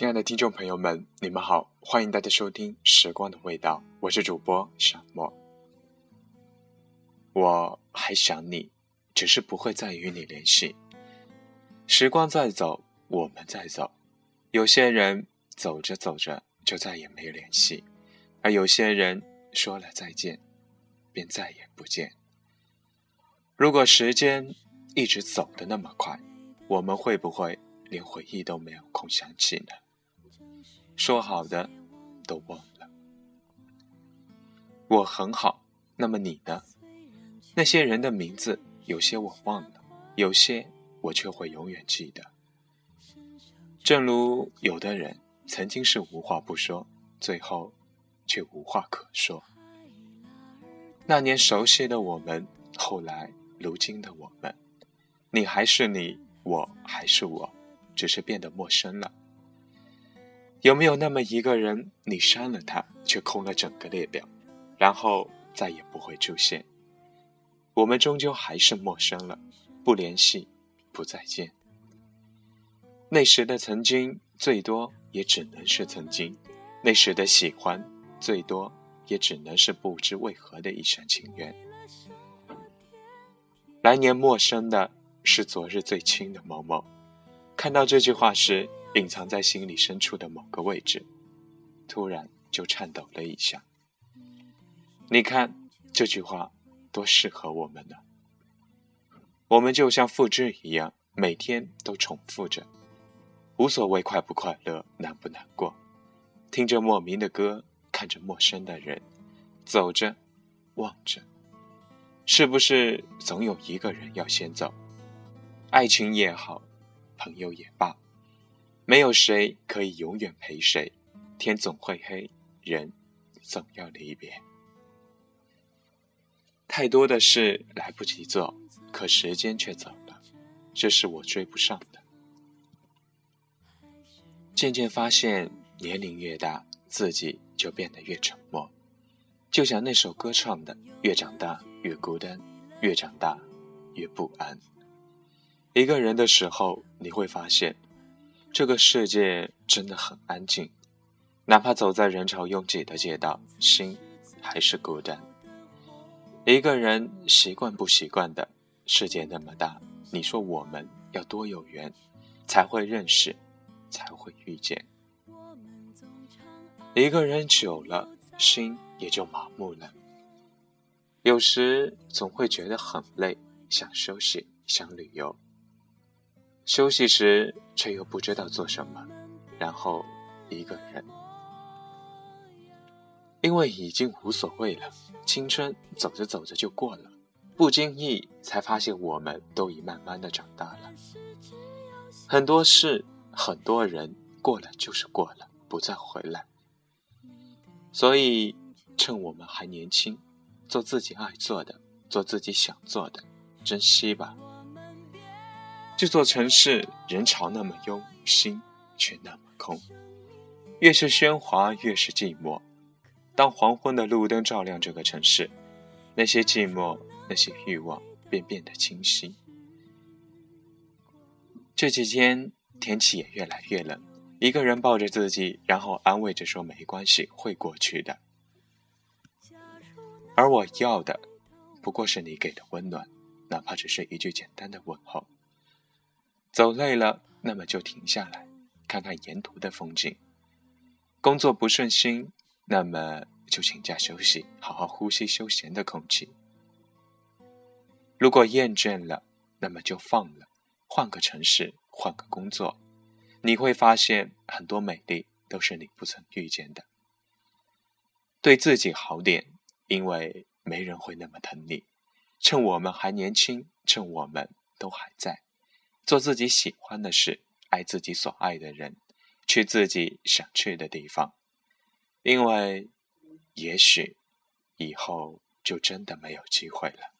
亲爱的听众朋友们，你们好，欢迎大家收听《时光的味道》，我是主播小莫。我还想你，只是不会再与你联系。时光在走，我们在走，有些人走着走着就再也没联系，而有些人说了再见，便再也不见。如果时间一直走的那么快，我们会不会？连回忆都没有空想起呢，说好的都忘了。我很好，那么你呢？那些人的名字，有些我忘了，有些我却会永远记得。正如有的人曾经是无话不说，最后却无话可说。那年熟悉的我们，后来如今的我们，你还是你，我还是我。只是变得陌生了。有没有那么一个人，你删了他，却空了整个列表，然后再也不会出现？我们终究还是陌生了，不联系，不再见。那时的曾经，最多也只能是曾经；那时的喜欢，最多也只能是不知为何的一厢情愿。来年陌生的是昨日最亲的某某。看到这句话时，隐藏在心里深处的某个位置，突然就颤抖了一下。你看这句话多适合我们呢？我们就像复制一样，每天都重复着，无所谓快不快乐、难不难过，听着莫名的歌，看着陌生的人，走着，望着，是不是总有一个人要先走？爱情也好。朋友也罢，没有谁可以永远陪谁。天总会黑，人总要离别。太多的事来不及做，可时间却走了，这是我追不上的。渐渐发现，年龄越大，自己就变得越沉默。就像那首歌唱的：“越长大越孤单，越长大越不安。”一个人的时候，你会发现，这个世界真的很安静。哪怕走在人潮拥挤的街道，心还是孤单。一个人习惯不习惯的，世界那么大，你说我们要多有缘，才会认识，才会遇见。一个人久了，心也就麻木了。有时总会觉得很累，想休息，想旅游。休息时，却又不知道做什么，然后一个人，因为已经无所谓了。青春走着走着就过了，不经意才发现，我们都已慢慢的长大了。很多事，很多人，过了就是过了，不再回来。所以，趁我们还年轻，做自己爱做的，做自己想做的，珍惜吧。这座城市人潮那么拥，心却那么空。越是喧哗，越是寂寞。当黄昏的路灯照亮这个城市，那些寂寞，那些欲望便变得清晰。这几天天气也越来越冷，一个人抱着自己，然后安慰着说：“没关系，会过去的。”而我要的，不过是你给的温暖，哪怕只是一句简单的问候。走累了，那么就停下来，看看沿途的风景。工作不顺心，那么就请假休息，好好呼吸休闲的空气。如果厌倦了，那么就放了，换个城市，换个工作，你会发现很多美丽都是你不曾遇见的。对自己好点，因为没人会那么疼你。趁我们还年轻，趁我们都还在。做自己喜欢的事，爱自己所爱的人，去自己想去的地方，因为也许以后就真的没有机会了。